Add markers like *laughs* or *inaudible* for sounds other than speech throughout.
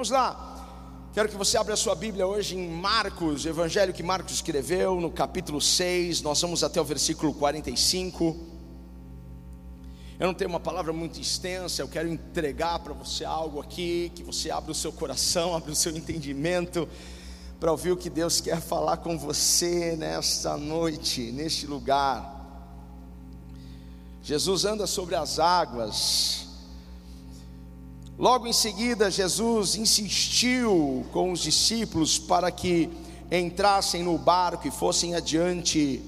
Vamos lá. Quero que você abra a sua Bíblia hoje em Marcos, Evangelho que Marcos escreveu, no capítulo 6. Nós vamos até o versículo 45. Eu não tenho uma palavra muito extensa, eu quero entregar para você algo aqui, que você abra o seu coração, *laughs* abra o seu entendimento, para ouvir o que Deus quer falar com você nesta noite, neste lugar. Jesus anda sobre as águas, Logo em seguida, Jesus insistiu com os discípulos para que entrassem no barco e fossem adiante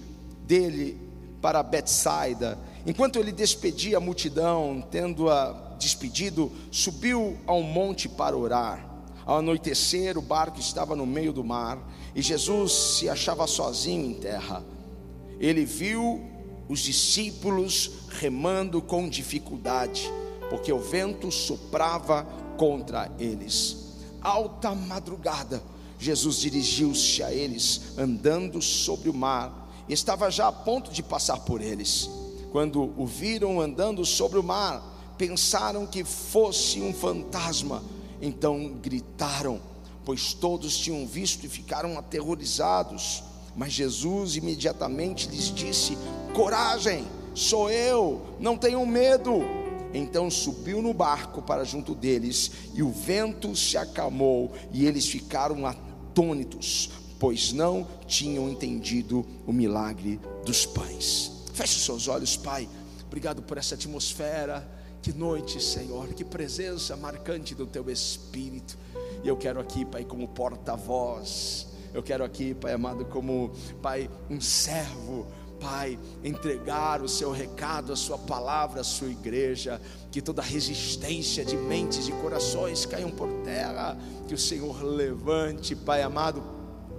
dele para Betsaida. Enquanto ele despedia a multidão, tendo-a despedido, subiu ao monte para orar. Ao anoitecer, o barco estava no meio do mar e Jesus se achava sozinho em terra. Ele viu os discípulos remando com dificuldade porque o vento soprava contra eles. Alta madrugada, Jesus dirigiu-se a eles, andando sobre o mar, estava já a ponto de passar por eles. Quando o viram andando sobre o mar, pensaram que fosse um fantasma, então gritaram, pois todos tinham visto e ficaram aterrorizados. Mas Jesus imediatamente lhes disse: Coragem, sou eu, não tenham medo. Então subiu no barco para junto deles, e o vento se acalmou, e eles ficaram atônitos, pois não tinham entendido o milagre dos pães. Feche seus olhos, Pai. Obrigado por essa atmosfera. Que noite, Senhor, que presença marcante do Teu Espírito. E eu quero aqui, Pai, como porta-voz. Eu quero aqui, Pai amado, como, Pai, um servo Pai, entregar o seu recado, a sua palavra, a sua igreja, que toda resistência de mentes e corações caiam por terra, que o Senhor levante, Pai amado,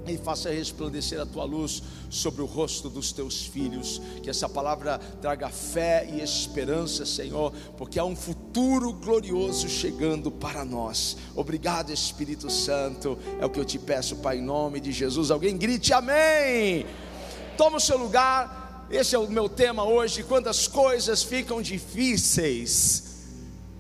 e faça resplandecer a tua luz sobre o rosto dos teus filhos. Que essa palavra traga fé e esperança, Senhor, porque há um futuro glorioso chegando para nós. Obrigado, Espírito Santo. É o que eu te peço, Pai, em nome de Jesus. Alguém grite amém. Toma o seu lugar. Esse é o meu tema hoje. Quando as coisas ficam difíceis.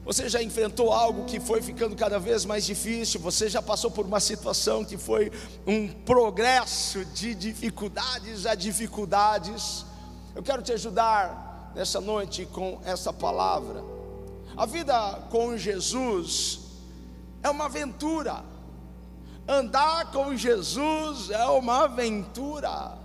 Você já enfrentou algo que foi ficando cada vez mais difícil? Você já passou por uma situação que foi um progresso de dificuldades a dificuldades? Eu quero te ajudar nessa noite com essa palavra. A vida com Jesus é uma aventura. Andar com Jesus é uma aventura.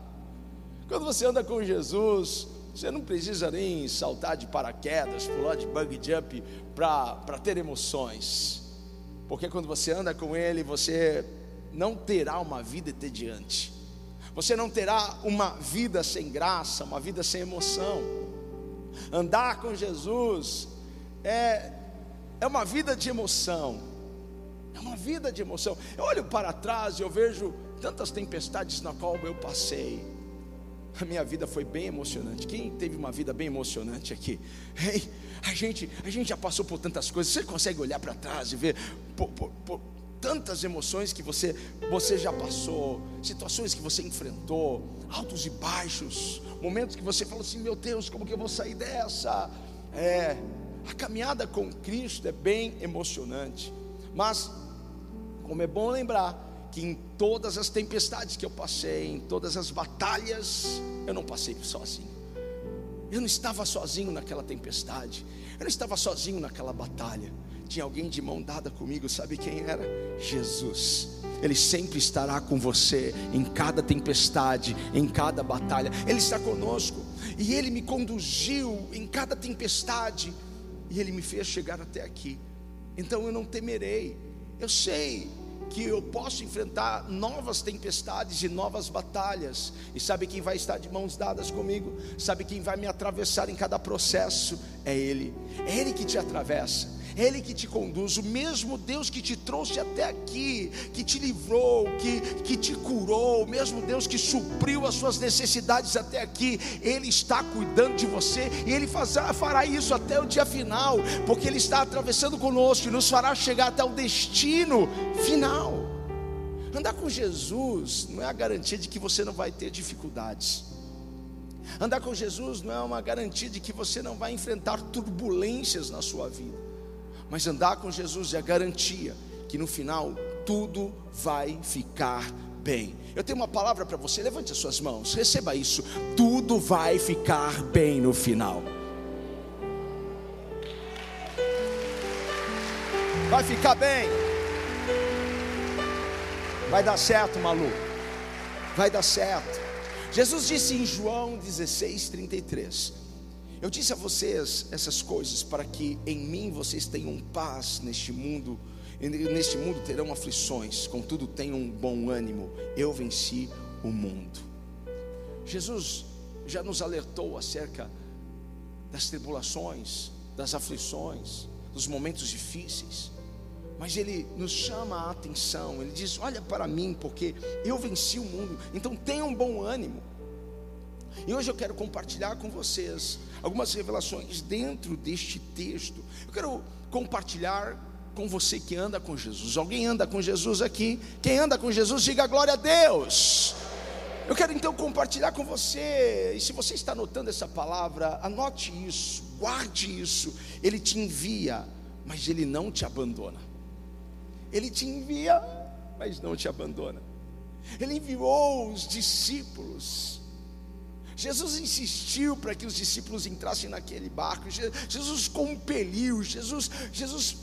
Quando você anda com Jesus, você não precisa nem saltar de paraquedas, pular de bug jump para ter emoções. Porque quando você anda com Ele, você não terá uma vida entediante. Você não terá uma vida sem graça, uma vida sem emoção. Andar com Jesus é, é uma vida de emoção. É uma vida de emoção. Eu olho para trás e eu vejo tantas tempestades na qual eu passei a minha vida foi bem emocionante. Quem teve uma vida bem emocionante aqui? Hey, a, gente, a gente já passou por tantas coisas. Você consegue olhar para trás e ver por, por, por tantas emoções que você, você já passou, situações que você enfrentou, altos e baixos, momentos que você falou assim: Meu Deus, como que eu vou sair dessa? É, a caminhada com Cristo é bem emocionante, mas, como é bom lembrar, que em todas as tempestades que eu passei, em todas as batalhas, eu não passei sozinho. Eu não estava sozinho naquela tempestade, eu não estava sozinho naquela batalha. Tinha alguém de mão dada comigo, sabe quem era? Jesus. Ele sempre estará com você em cada tempestade, em cada batalha. Ele está conosco e ele me conduziu em cada tempestade e ele me fez chegar até aqui. Então eu não temerei. Eu sei que eu posso enfrentar novas tempestades e novas batalhas. E sabe quem vai estar de mãos dadas comigo? Sabe quem vai me atravessar em cada processo? É Ele. É Ele que te atravessa. Ele que te conduz, o mesmo Deus que te trouxe até aqui, que te livrou, que, que te curou, o mesmo Deus que supriu as suas necessidades até aqui, Ele está cuidando de você e Ele faz, fará isso até o dia final, porque Ele está atravessando conosco e nos fará chegar até o destino final. Andar com Jesus não é a garantia de que você não vai ter dificuldades. Andar com Jesus não é uma garantia de que você não vai enfrentar turbulências na sua vida. Mas andar com Jesus é a garantia que no final tudo vai ficar bem. Eu tenho uma palavra para você, levante as suas mãos, receba isso. Tudo vai ficar bem no final. Vai ficar bem. Vai dar certo, maluco. Vai dar certo. Jesus disse em João 16, 33: Eu disse a vocês essas coisas para que em mim vocês tenham paz neste mundo. Neste mundo terão aflições, contudo tenham um bom ânimo. Eu venci o mundo. Jesus já nos alertou acerca das tribulações, das aflições, dos momentos difíceis mas ele nos chama a atenção, ele diz: Olha para mim, porque eu venci o mundo, então tenha um bom ânimo. E hoje eu quero compartilhar com vocês algumas revelações dentro deste texto. Eu quero compartilhar com você que anda com Jesus. Alguém anda com Jesus aqui? Quem anda com Jesus, diga glória a Deus. Eu quero então compartilhar com você, e se você está anotando essa palavra, anote isso, guarde isso. Ele te envia, mas ele não te abandona. Ele te envia, mas não te abandona. Ele enviou os discípulos. Jesus insistiu para que os discípulos entrassem naquele barco. Jesus compeliu, Jesus, Jesus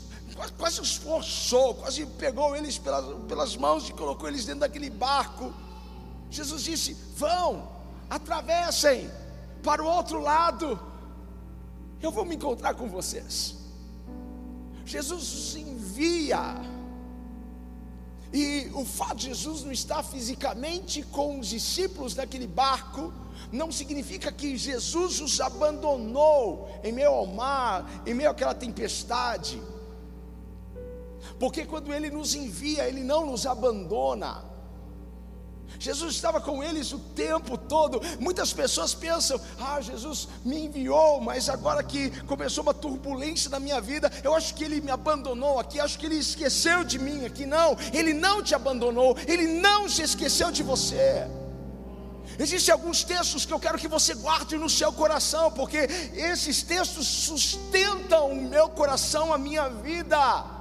quase os forçou, quase pegou eles pelas, pelas mãos e colocou eles dentro daquele barco. Jesus disse: Vão, atravessem para o outro lado. Eu vou me encontrar com vocês. Jesus os envia e o fato de Jesus não estar fisicamente com os discípulos naquele barco, não significa que Jesus os abandonou em meio ao mar, em meio àquela tempestade. Porque quando Ele nos envia, Ele não nos abandona. Jesus estava com eles o tempo todo. Muitas pessoas pensam: ah, Jesus me enviou, mas agora que começou uma turbulência na minha vida, eu acho que ele me abandonou aqui, acho que ele esqueceu de mim aqui. Não, ele não te abandonou, ele não se esqueceu de você. Existem alguns textos que eu quero que você guarde no seu coração, porque esses textos sustentam o meu coração, a minha vida.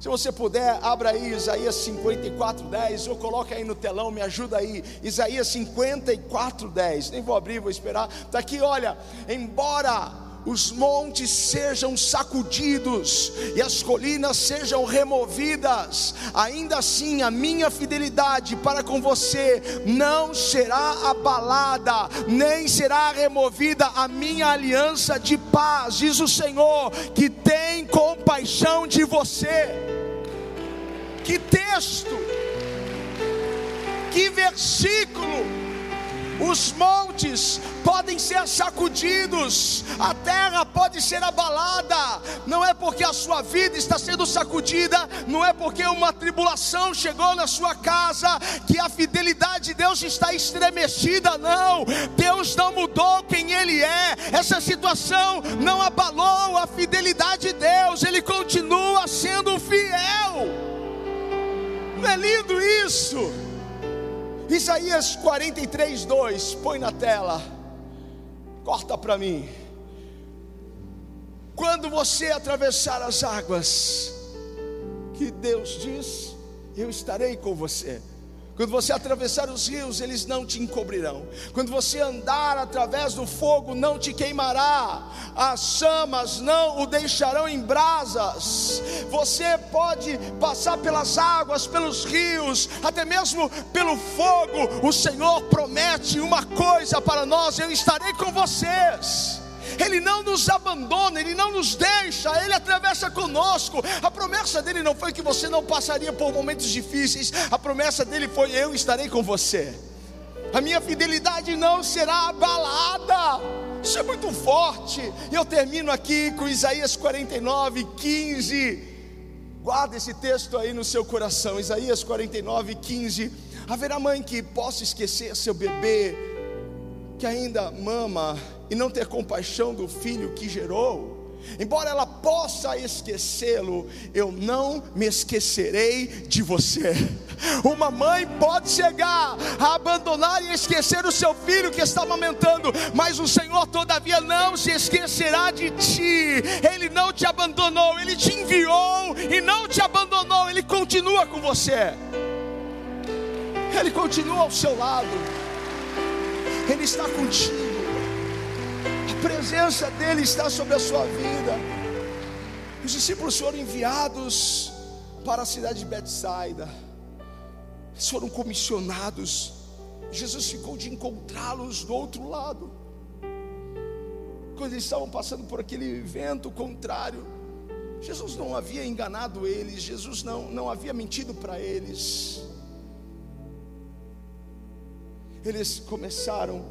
Se você puder, abra aí Isaías 54, 10, ou coloca aí no telão, me ajuda aí. Isaías 54, 10. Nem vou abrir, vou esperar. Está aqui, olha. Embora os montes sejam sacudidos e as colinas sejam removidas, ainda assim a minha fidelidade para com você não será abalada, nem será removida a minha aliança de paz, diz o Senhor, que tem compaixão de você. Que texto, que versículo. Os montes podem ser sacudidos, a terra pode ser abalada. Não é porque a sua vida está sendo sacudida, não é porque uma tribulação chegou na sua casa que a fidelidade de Deus está estremecida, não. Deus não mudou quem Ele é. Essa situação não abalou a fidelidade de Deus, Ele continua sendo fiel. Não é lindo isso? Isaías 43, 2, põe na tela, corta para mim. Quando você atravessar as águas, que Deus diz, eu estarei com você. Quando você atravessar os rios, eles não te encobrirão. Quando você andar através do fogo, não te queimará. As chamas não o deixarão em brasas. Você pode passar pelas águas, pelos rios, até mesmo pelo fogo. O Senhor promete uma coisa para nós: eu estarei com vocês. Ele não nos abandona, Ele não nos deixa, Ele atravessa conosco. A promessa dele não foi que você não passaria por momentos difíceis, a promessa dele foi: Eu estarei com você. A minha fidelidade não será abalada. Isso é muito forte. E eu termino aqui com Isaías 49, 15. Guarda esse texto aí no seu coração. Isaías 49, 15. Haverá mãe que possa esquecer seu bebê, que ainda mama e não ter compaixão do filho que gerou. Embora ela possa esquecê-lo, eu não me esquecerei de você. Uma mãe pode chegar a abandonar e esquecer o seu filho que está amamentando, mas o Senhor, todavia, não se esquecerá de ti. Ele não te abandonou, ele te enviou e não te abandonou, ele continua com você. Ele continua ao seu lado. Ele está contigo. A presença dele está sobre a sua vida. Os discípulos foram enviados para a cidade de Betsaida. Eles foram comissionados. Jesus ficou de encontrá-los do outro lado. Quando eles estavam passando por aquele vento contrário, Jesus não havia enganado eles, Jesus não, não havia mentido para eles. Eles começaram,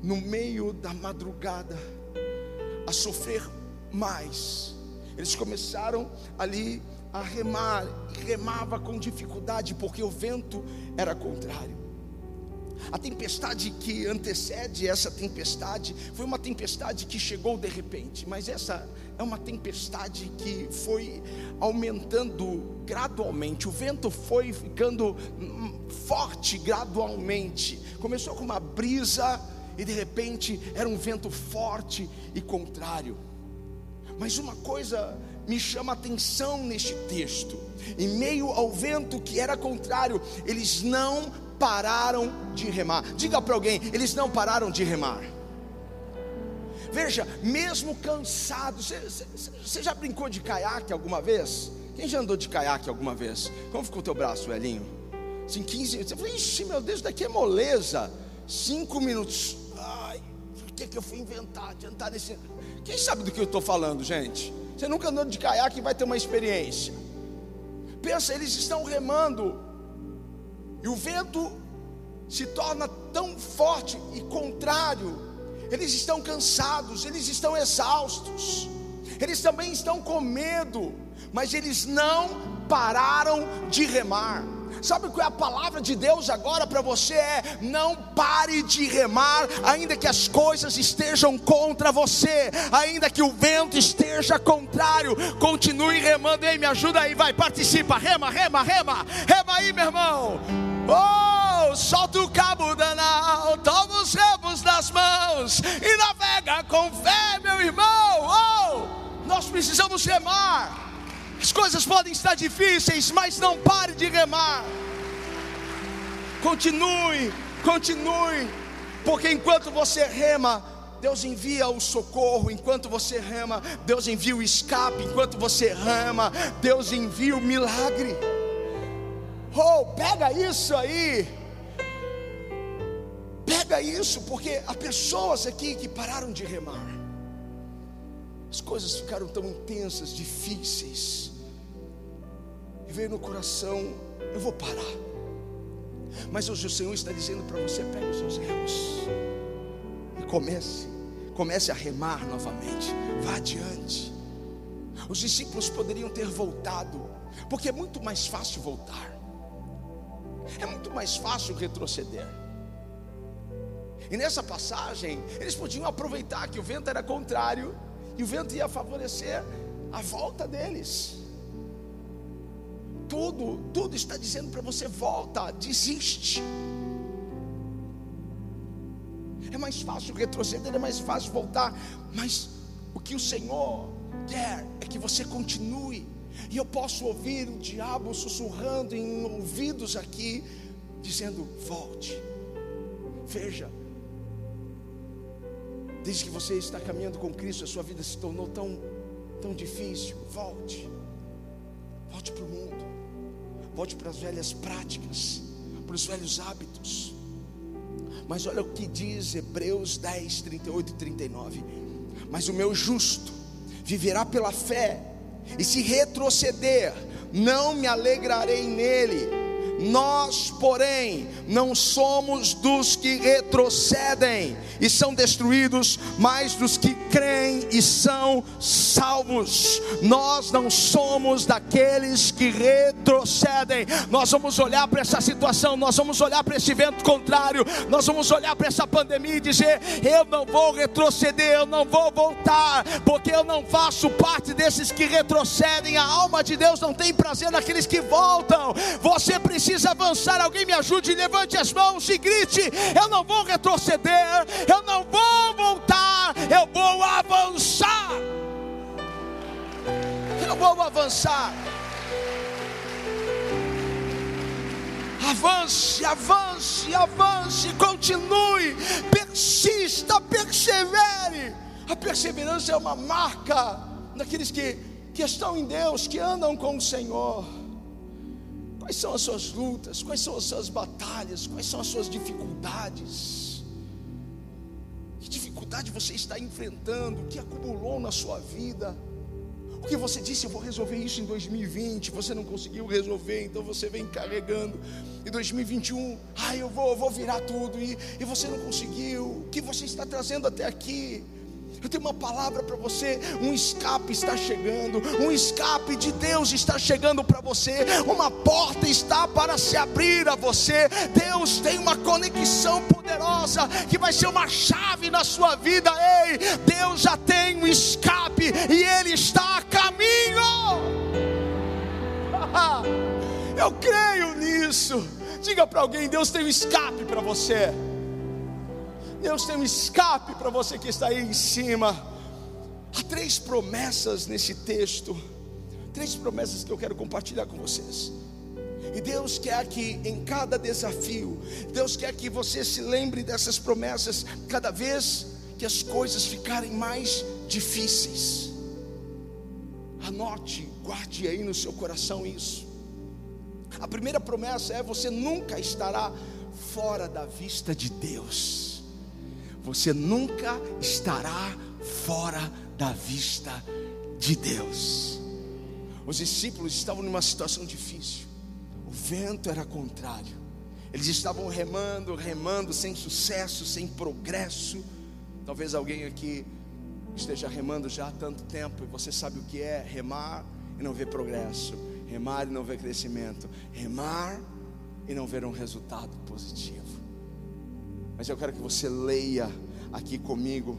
no meio da madrugada, a sofrer mais. Eles começaram ali a remar, e remava com dificuldade, porque o vento era contrário. A tempestade que antecede essa tempestade foi uma tempestade que chegou de repente, mas essa é uma tempestade que foi aumentando gradualmente. O vento foi ficando forte gradualmente. Começou com uma brisa e de repente era um vento forte e contrário. Mas uma coisa me chama atenção neste texto. Em meio ao vento que era contrário, eles não pararam de remar. Diga para alguém, eles não pararam de remar. Veja, mesmo cansados, você já brincou de caiaque alguma vez? Quem já andou de caiaque alguma vez? Como ficou o teu braço, velhinho? Assim, 15 minutos. Você falou, ixi, meu Deus, daqui é moleza. Cinco minutos. Ai, por que, que eu fui inventar de andar nesse. Quem sabe do que eu estou falando, gente? Você nunca andou de caiaque e vai ter uma experiência. Pensa, eles estão remando. E o vento se torna tão forte e contrário. Eles estão cansados, eles estão exaustos. Eles também estão com medo, mas eles não pararam de remar. Sabe qual é a palavra de Deus agora para você? É: não pare de remar, ainda que as coisas estejam contra você, ainda que o vento esteja contrário, continue remando. Ei, me ajuda aí, vai, participa, rema, rema, rema, rema aí, meu irmão. Oh, solta o cabo danal, toma os remos nas mãos e navega com fé, meu irmão. Oh, nós precisamos remar. As coisas podem estar difíceis, mas não pare de remar. Continue, continue, porque enquanto você rema, Deus envia o socorro, enquanto você rema, Deus envia o escape, enquanto você rema, Deus envia o milagre. Oh, pega isso aí. Pega isso, porque há pessoas aqui que pararam de remar. As coisas ficaram tão intensas, difíceis veio no coração: eu vou parar. Mas hoje o Senhor está dizendo para você: pegue os seus remos e comece, comece a remar novamente. Vá adiante. Os discípulos poderiam ter voltado, porque é muito mais fácil voltar, é muito mais fácil retroceder. E nessa passagem, eles podiam aproveitar que o vento era contrário e o vento ia favorecer a volta deles tudo, tudo está dizendo para você: volta, desiste. É mais fácil retroceder, é mais fácil voltar, mas o que o Senhor quer é que você continue. E eu posso ouvir o diabo sussurrando em ouvidos aqui, dizendo: volte, veja. Desde que você está caminhando com Cristo, a sua vida se tornou tão, tão difícil. Volte, volte para o mundo volte para as velhas práticas, para os velhos hábitos. Mas olha o que diz Hebreus 10, 38 e 39. Mas o meu justo viverá pela fé, e se retroceder, não me alegrarei nele. Nós, porém, não somos dos que retrocedem e são destruídos, mas dos que creem e são salvos. Nós não somos daqueles que retrocedem. Nós vamos olhar para essa situação, nós vamos olhar para esse vento contrário, nós vamos olhar para essa pandemia e dizer: eu não vou retroceder, eu não vou voltar, porque eu não faço parte desses que retrocedem. A alma de Deus não tem prazer naqueles que voltam. Você precisa avançar. Alguém me ajude, levante as mãos e grite: eu não vou retroceder, eu não vou voltar, eu vou avançar. Eu vou avançar. Avance, avance, avance, continue, persista, persevere. A perseverança é uma marca daqueles que, que estão em Deus, que andam com o Senhor. Quais são as suas lutas? Quais são as suas batalhas? Quais são as suas dificuldades? Dificuldade você está enfrentando? O que acumulou na sua vida? O que você disse, eu vou resolver isso em 2020, você não conseguiu resolver, então você vem carregando. Em 2021, ah, eu vou, vou virar tudo, e, e você não conseguiu. O que você está trazendo até aqui? Eu tenho uma palavra para você. Um escape está chegando. Um escape de Deus está chegando para você. Uma porta está para se abrir a você. Deus tem uma conexão poderosa que vai ser uma chave na sua vida. Ei, Deus já tem um escape e Ele está a caminho. *laughs* Eu creio nisso. Diga para alguém: Deus tem um escape para você. Deus tem um escape para você que está aí em cima. Há três promessas nesse texto, três promessas que eu quero compartilhar com vocês. E Deus quer que em cada desafio, Deus quer que você se lembre dessas promessas cada vez que as coisas ficarem mais difíceis. Anote, guarde aí no seu coração isso. A primeira promessa é: você nunca estará fora da vista de Deus você nunca estará fora da vista de Deus. Os discípulos estavam numa situação difícil, o vento era contrário, eles estavam remando, remando, sem sucesso, sem progresso. Talvez alguém aqui esteja remando já há tanto tempo e você sabe o que é remar e não ver progresso, remar e não ver crescimento, remar e não ver um resultado positivo. Mas eu quero que você leia aqui comigo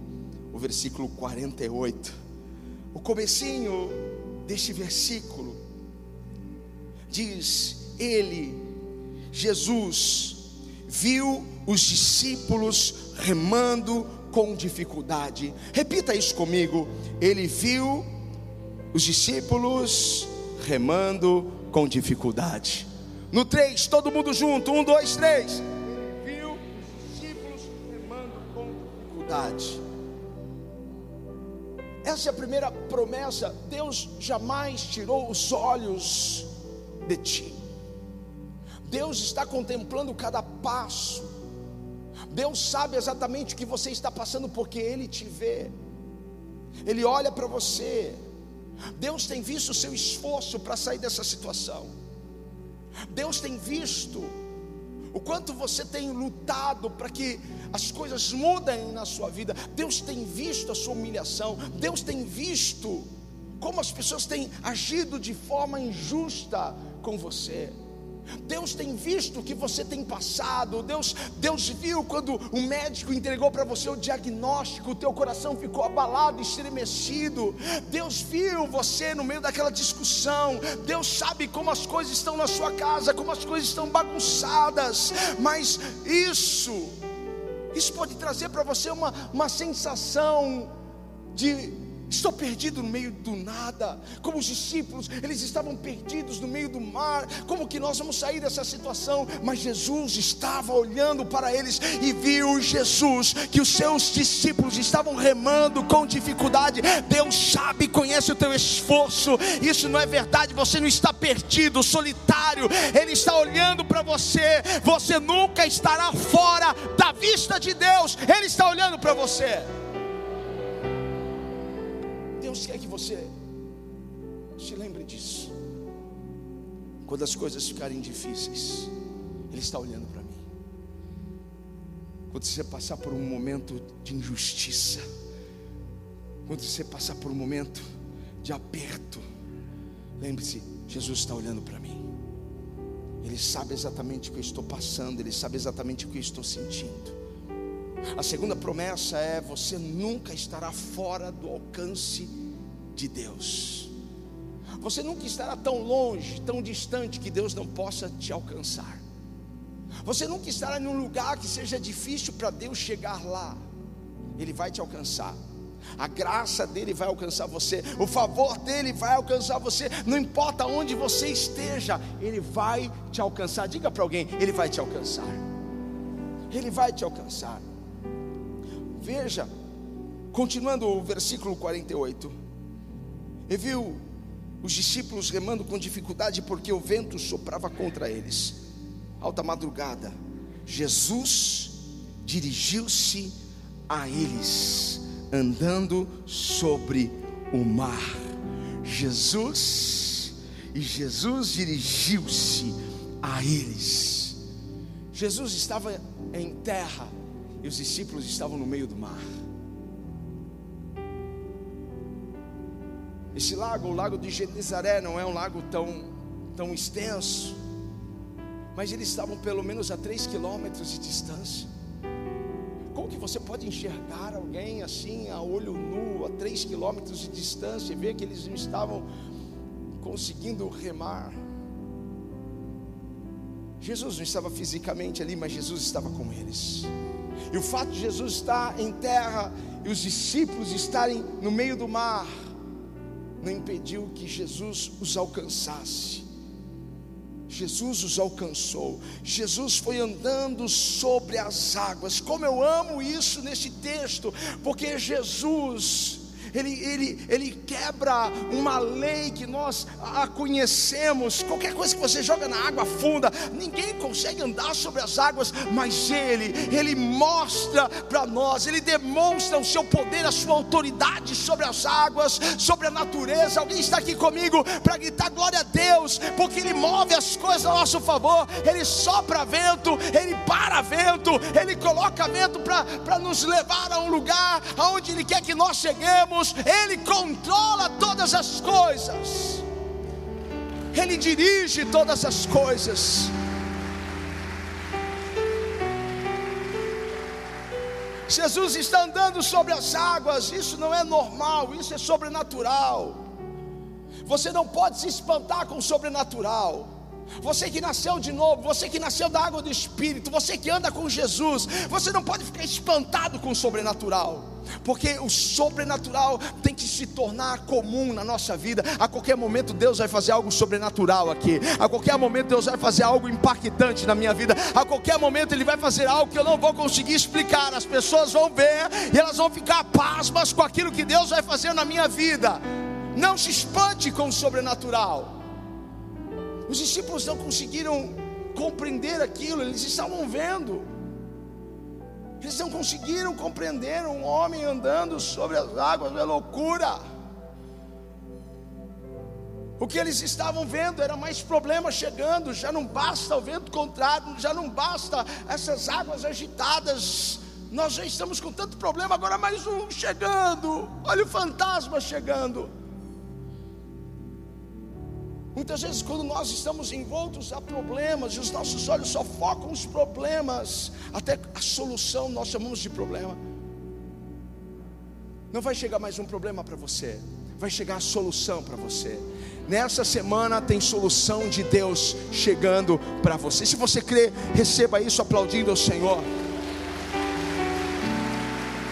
o versículo 48. O comecinho deste versículo diz: Ele, Jesus, viu os discípulos remando com dificuldade. Repita isso comigo. Ele viu os discípulos remando com dificuldade. No 3, todo mundo junto. Um, dois, três. Dificuldade. Essa é a primeira promessa. Deus jamais tirou os olhos de ti. Deus está contemplando cada passo. Deus sabe exatamente o que você está passando, porque Ele te vê. Ele olha para você. Deus tem visto o seu esforço para sair dessa situação. Deus tem visto o quanto você tem lutado para que as coisas mudem na sua vida. Deus tem visto a sua humilhação, Deus tem visto como as pessoas têm agido de forma injusta com você. Deus tem visto o que você tem passado. Deus, Deus viu quando o médico entregou para você o diagnóstico, o teu coração ficou abalado, estremecido. Deus viu você no meio daquela discussão. Deus sabe como as coisas estão na sua casa, como as coisas estão bagunçadas. Mas isso, isso pode trazer para você uma, uma sensação de Estou perdido no meio do nada, como os discípulos, eles estavam perdidos no meio do mar. Como que nós vamos sair dessa situação? Mas Jesus estava olhando para eles e viu Jesus que os seus discípulos estavam remando com dificuldade. Deus sabe, conhece o teu esforço. Isso não é verdade, você não está perdido, solitário. Ele está olhando para você. Você nunca estará fora da vista de Deus. Ele está olhando para você. Deus quer que você se lembre disso. Quando as coisas ficarem difíceis, Ele está olhando para mim. Quando você passar por um momento de injustiça, quando você passar por um momento de aperto, lembre-se: Jesus está olhando para mim. Ele sabe exatamente o que eu estou passando, Ele sabe exatamente o que eu estou sentindo. A segunda promessa é: você nunca estará fora do alcance de Deus. Você nunca estará tão longe, tão distante que Deus não possa te alcançar. Você nunca estará em um lugar que seja difícil para Deus chegar lá. Ele vai te alcançar. A graça dele vai alcançar você, o favor dele vai alcançar você, não importa onde você esteja, ele vai te alcançar. Diga para alguém: ele vai te alcançar. Ele vai te alcançar. Veja, continuando o versículo 48. E viu os discípulos remando com dificuldade porque o vento soprava contra eles. Alta madrugada, Jesus dirigiu-se a eles, andando sobre o mar. Jesus, e Jesus dirigiu-se a eles. Jesus estava em terra e os discípulos estavam no meio do mar. Esse lago, o lago de Genezaré, não é um lago tão, tão extenso, mas eles estavam pelo menos a três quilômetros de distância. Como que você pode enxergar alguém assim, a olho nu, a três quilômetros de distância, e ver que eles não estavam conseguindo remar? Jesus não estava fisicamente ali, mas Jesus estava com eles. E o fato de Jesus estar em terra e os discípulos estarem no meio do mar, não impediu que Jesus os alcançasse. Jesus os alcançou, Jesus foi andando sobre as águas. Como eu amo isso nesse texto, porque Jesus ele, ele, ele quebra uma lei que nós a conhecemos. Qualquer coisa que você joga na água funda, ninguém consegue andar sobre as águas, mas Ele, Ele mostra para nós, Ele demonstra o seu poder, a sua autoridade sobre as águas, sobre a natureza. Alguém está aqui comigo para gritar glória a Deus, porque Ele move as coisas a nosso favor, Ele sopra vento, Ele para vento, Ele coloca vento para nos levar a um lugar aonde Ele quer que nós cheguemos. Ele controla todas as coisas, Ele dirige todas as coisas. Jesus está andando sobre as águas, isso não é normal, isso é sobrenatural. Você não pode se espantar com o sobrenatural. Você que nasceu de novo, você que nasceu da água do Espírito, você que anda com Jesus, você não pode ficar espantado com o sobrenatural, porque o sobrenatural tem que se tornar comum na nossa vida. A qualquer momento Deus vai fazer algo sobrenatural aqui, a qualquer momento Deus vai fazer algo impactante na minha vida, a qualquer momento Ele vai fazer algo que eu não vou conseguir explicar. As pessoas vão ver e elas vão ficar pasmas com aquilo que Deus vai fazer na minha vida. Não se espante com o sobrenatural. Os discípulos não conseguiram compreender aquilo, eles estavam vendo. Eles não conseguiram compreender um homem andando sobre as águas, é loucura. O que eles estavam vendo era mais problemas chegando, já não basta o vento contrário, já não basta essas águas agitadas. Nós já estamos com tanto problema, agora mais um chegando. Olha o fantasma chegando. Muitas vezes, quando nós estamos envoltos a problemas e os nossos olhos só focam os problemas, até a solução nós chamamos de problema. Não vai chegar mais um problema para você, vai chegar a solução para você. Nessa semana tem solução de Deus chegando para você. Se você crê, receba isso aplaudindo ao Senhor.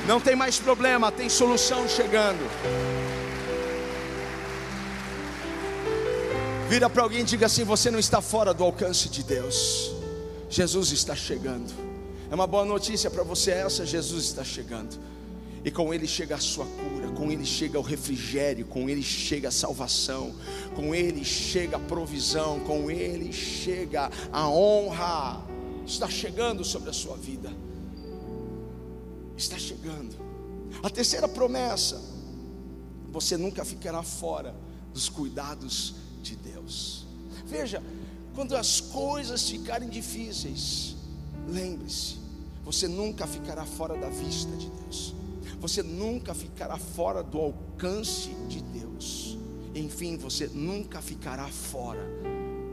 Não tem mais problema, tem solução chegando. Vira para alguém e diga assim: Você não está fora do alcance de Deus. Jesus está chegando. É uma boa notícia para você essa: Jesus está chegando. E com Ele chega a sua cura, com Ele chega o refrigério, com Ele chega a salvação, com Ele chega a provisão, com Ele chega a honra. Está chegando sobre a sua vida. Está chegando. A terceira promessa: você nunca ficará fora dos cuidados de Deus. Veja, quando as coisas ficarem difíceis, lembre-se, você nunca ficará fora da vista de Deus. você nunca ficará fora do alcance de Deus. Enfim, você nunca ficará fora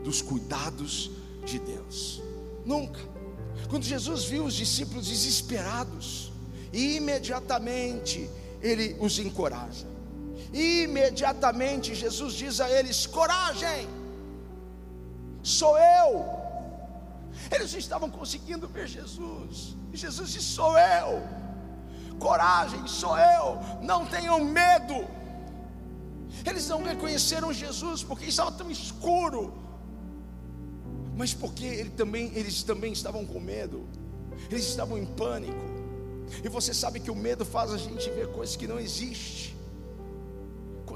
dos cuidados de Deus. Nunca. Quando Jesus viu os discípulos desesperados, imediatamente ele os encoraja. Imediatamente Jesus diz a eles: coragem, sou eu. Eles estavam conseguindo ver Jesus, e Jesus disse: sou eu. Coragem, sou eu. Não tenham medo. Eles não reconheceram Jesus porque estava tão escuro, mas porque ele também, eles também estavam com medo, eles estavam em pânico. E você sabe que o medo faz a gente ver coisas que não existem.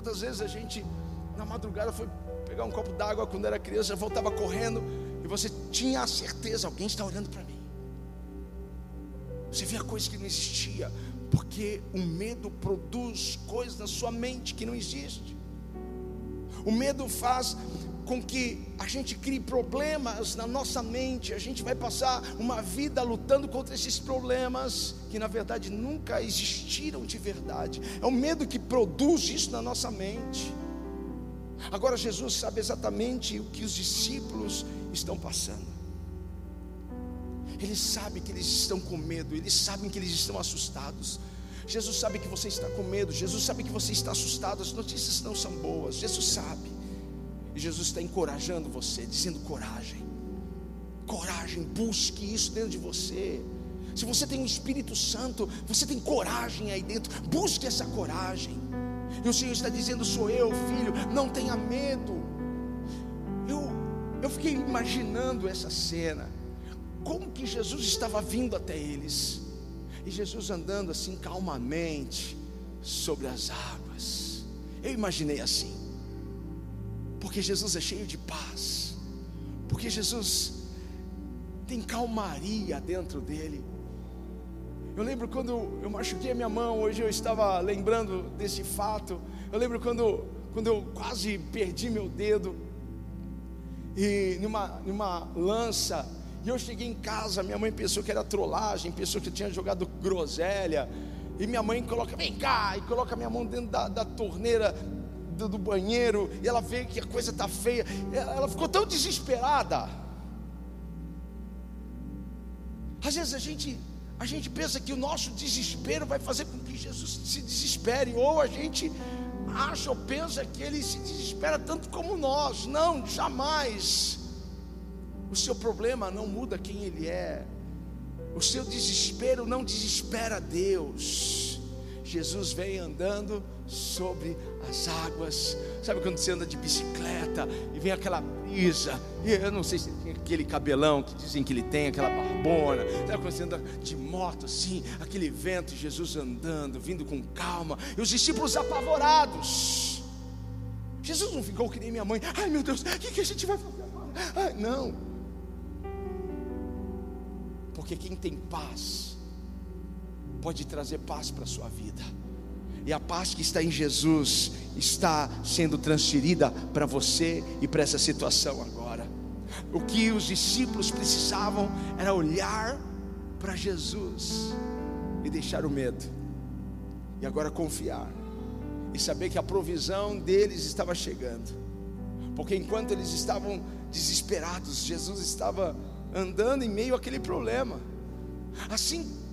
Quantas vezes a gente, na madrugada, foi pegar um copo d'água quando era criança, voltava correndo, e você tinha a certeza: alguém está olhando para mim. Você via coisas que não existia, porque o medo produz coisas na sua mente que não existem. O medo faz com que a gente crie problemas na nossa mente, a gente vai passar uma vida lutando contra esses problemas que na verdade nunca existiram de verdade. É o medo que produz isso na nossa mente. Agora Jesus sabe exatamente o que os discípulos estão passando. Ele sabe que eles estão com medo, eles sabem que eles estão assustados. Jesus sabe que você está com medo, Jesus sabe que você está assustado, as notícias não são boas, Jesus sabe. E Jesus está encorajando você, dizendo coragem. Coragem, busque isso dentro de você. Se você tem o um Espírito Santo, você tem coragem aí dentro, busque essa coragem. E o Senhor está dizendo: sou eu, filho, não tenha medo. Eu, eu fiquei imaginando essa cena, como que Jesus estava vindo até eles, e Jesus andando assim calmamente sobre as águas. Eu imaginei assim. Porque Jesus é cheio de paz. Porque Jesus tem calmaria dentro dele. Eu lembro quando eu machuquei a minha mão, hoje eu estava lembrando desse fato. Eu lembro quando, quando eu quase perdi meu dedo e numa, numa lança. E eu cheguei em casa, minha mãe pensou que era trollagem, pensou que eu tinha jogado groselha. E minha mãe coloca, vem cá, e coloca minha mão dentro da, da torneira do, do banheiro e ela vê que a coisa está feia. Ela ficou tão desesperada. Às vezes a gente, a gente pensa que o nosso desespero vai fazer com que Jesus se desespere, ou a gente acha ou pensa que ele se desespera tanto como nós. Não, jamais. O seu problema não muda quem ele é. O seu desespero não desespera Deus. Jesus vem andando sobre as águas. Sabe quando você anda de bicicleta e vem aquela brisa? E eu não sei se tem aquele cabelão que dizem que ele tem, aquela barbona. Sabe quando você anda de moto assim, aquele vento, Jesus andando, vindo com calma, e os discípulos apavorados. Jesus não ficou que nem minha mãe. Ai meu Deus, o que, que a gente vai fazer agora? Ai, não. Porque quem tem paz pode trazer paz para a sua vida. E a paz que está em Jesus está sendo transferida para você e para essa situação agora. O que os discípulos precisavam era olhar para Jesus e deixar o medo, e agora confiar, e saber que a provisão deles estava chegando, porque enquanto eles estavam desesperados, Jesus estava andando em meio àquele problema, assim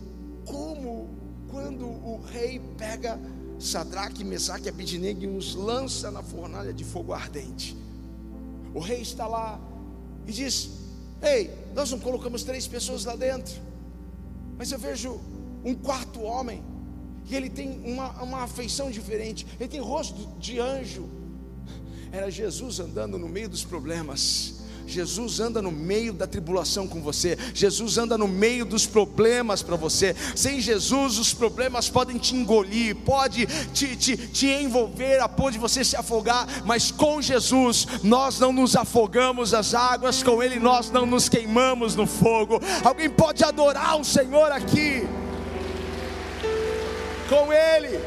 como quando o rei pega Sadraque, Mesaque e Abidnego e os lança na fornalha de fogo ardente. O rei está lá e diz: Ei, nós não colocamos três pessoas lá dentro, mas eu vejo um quarto homem, e ele tem uma, uma afeição diferente, ele tem rosto de anjo. Era Jesus andando no meio dos problemas. Jesus anda no meio da tribulação com você, Jesus anda no meio dos problemas para você. Sem Jesus, os problemas podem te engolir, pode te, te, te envolver a ponto de você se afogar, mas com Jesus nós não nos afogamos as águas, com Ele nós não nos queimamos no fogo. Alguém pode adorar o Senhor aqui, com Ele.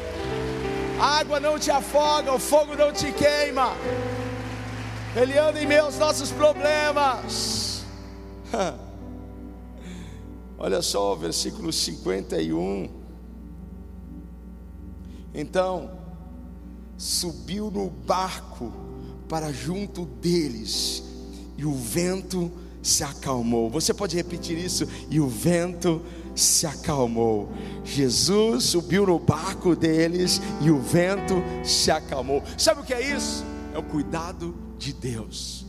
A água não te afoga, o fogo não te queima. Ele anda em meio aos nossos problemas. *laughs* Olha só o versículo 51. Então, subiu no barco para junto deles, e o vento se acalmou. Você pode repetir isso? E o vento se acalmou. Jesus subiu no barco deles e o vento se acalmou. Sabe o que é isso? É o cuidado de Deus.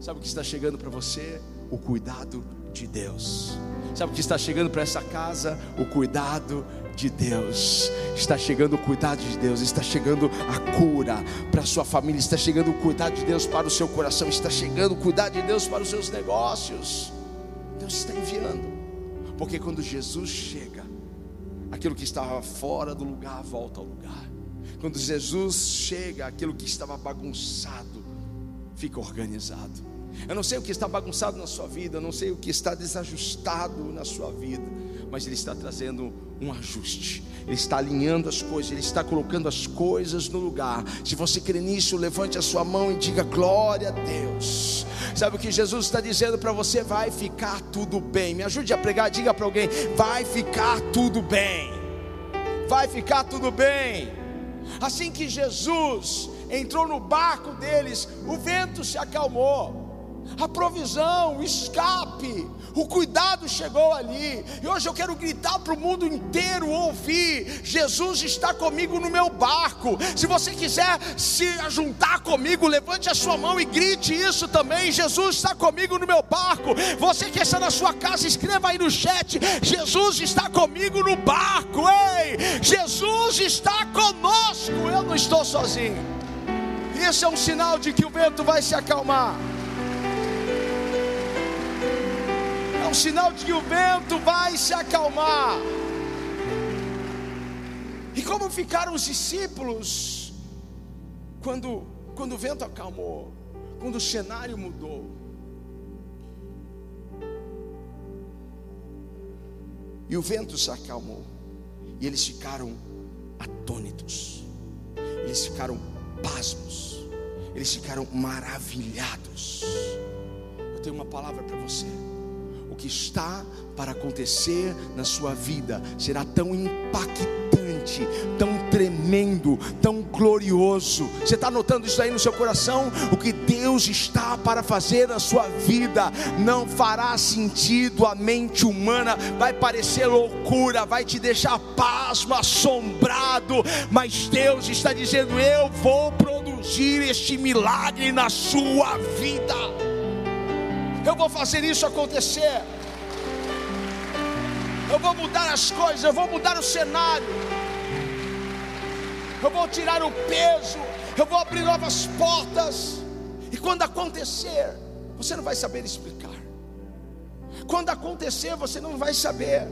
Sabe o que está chegando para você? O cuidado de Deus. Sabe o que está chegando para essa casa? O cuidado de Deus. Está chegando o cuidado de Deus, está chegando a cura para sua família, está chegando o cuidado de Deus para o seu coração, está chegando o cuidado de Deus para os seus negócios. Deus está enviando. Porque quando Jesus chega, aquilo que estava fora do lugar volta ao lugar. Quando Jesus chega, aquilo que estava bagunçado fica organizado. Eu não sei o que está bagunçado na sua vida, eu não sei o que está desajustado na sua vida, mas Ele está trazendo um ajuste, Ele está alinhando as coisas, Ele está colocando as coisas no lugar. Se você crê nisso, levante a sua mão e diga glória a Deus. Sabe o que Jesus está dizendo para você? Vai ficar tudo bem. Me ajude a pregar, diga para alguém: vai ficar tudo bem. Vai ficar tudo bem. Assim que Jesus entrou no barco deles, o vento se acalmou a provisão, o escape, o cuidado chegou ali. E hoje eu quero gritar para o mundo inteiro ouvir: Jesus está comigo no meu barco. Se você quiser se juntar comigo, levante a sua mão e grite isso também: Jesus está comigo no meu barco. Você que está na sua casa, escreva aí no chat: Jesus está comigo no barco. Ei, Jesus está conosco. Eu não estou sozinho. Isso é um sinal de que o vento vai se acalmar. Sinal de que o vento vai se acalmar. E como ficaram os discípulos quando, quando o vento acalmou, quando o cenário mudou? E o vento se acalmou, e eles ficaram atônitos, eles ficaram pasmos, eles ficaram maravilhados. Eu tenho uma palavra para você o que está para acontecer na sua vida será tão impactante, tão tremendo, tão glorioso. Você está notando isso aí no seu coração? O que Deus está para fazer na sua vida não fará sentido à mente humana, vai parecer loucura, vai te deixar pasmo, assombrado, mas Deus está dizendo: Eu vou produzir este milagre na sua vida eu vou fazer isso acontecer. Eu vou mudar as coisas, eu vou mudar o cenário. Eu vou tirar o peso, eu vou abrir novas portas. E quando acontecer, você não vai saber explicar. Quando acontecer, você não vai saber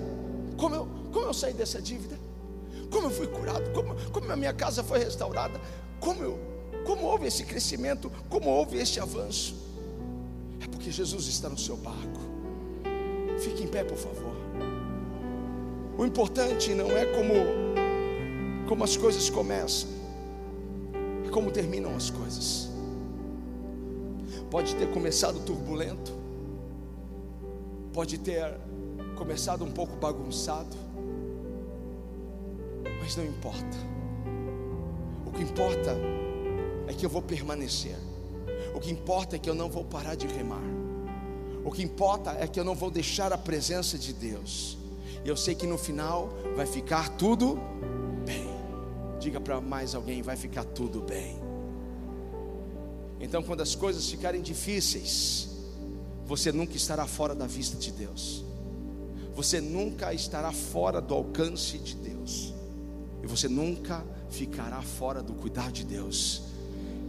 como eu, como eu saí dessa dívida, como eu fui curado, como, como a minha casa foi restaurada, como, eu, como houve esse crescimento, como houve esse avanço. É porque Jesus está no seu barco. Fique em pé, por favor. O importante não é como como as coisas começam, é como terminam as coisas. Pode ter começado turbulento, pode ter começado um pouco bagunçado, mas não importa. O que importa é que eu vou permanecer. O que importa é que eu não vou parar de remar. O que importa é que eu não vou deixar a presença de Deus. E eu sei que no final vai ficar tudo bem. Diga para mais alguém: vai ficar tudo bem. Então, quando as coisas ficarem difíceis, você nunca estará fora da vista de Deus. Você nunca estará fora do alcance de Deus. E você nunca ficará fora do cuidado de Deus.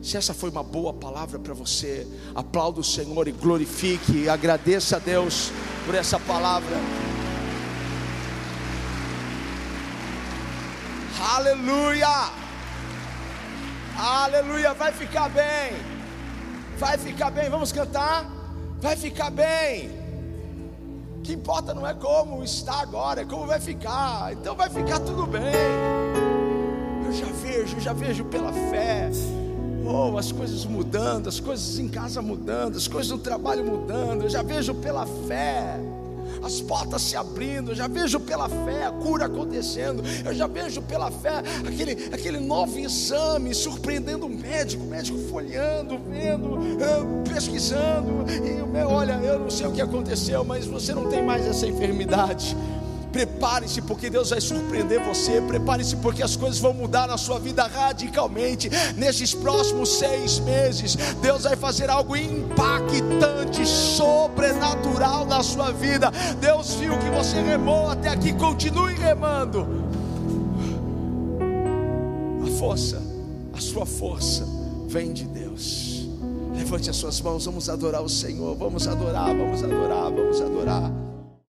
Se essa foi uma boa palavra para você, aplauda o Senhor e glorifique, agradeça a Deus por essa palavra. Aleluia! Aleluia! Vai ficar bem, vai ficar bem. Vamos cantar? Vai ficar bem. O que importa não é como está agora, é como vai ficar. Então vai ficar tudo bem. Eu já vejo, já vejo pela fé Oh, as coisas mudando, as coisas em casa mudando, as coisas no trabalho mudando. Eu já vejo pela fé as portas se abrindo, eu já vejo pela fé a cura acontecendo, eu já vejo pela fé aquele, aquele novo exame surpreendendo o médico, o médico folheando, vendo, eh, pesquisando, e olha, eu não sei o que aconteceu, mas você não tem mais essa enfermidade. Prepare-se, porque Deus vai surpreender você. Prepare-se, porque as coisas vão mudar na sua vida radicalmente. Nesses próximos seis meses, Deus vai fazer algo impactante, sobrenatural na sua vida. Deus viu que você remou até aqui, continue remando. A força, a sua força, vem de Deus. Levante as suas mãos, vamos adorar o Senhor, vamos adorar, vamos adorar, vamos adorar.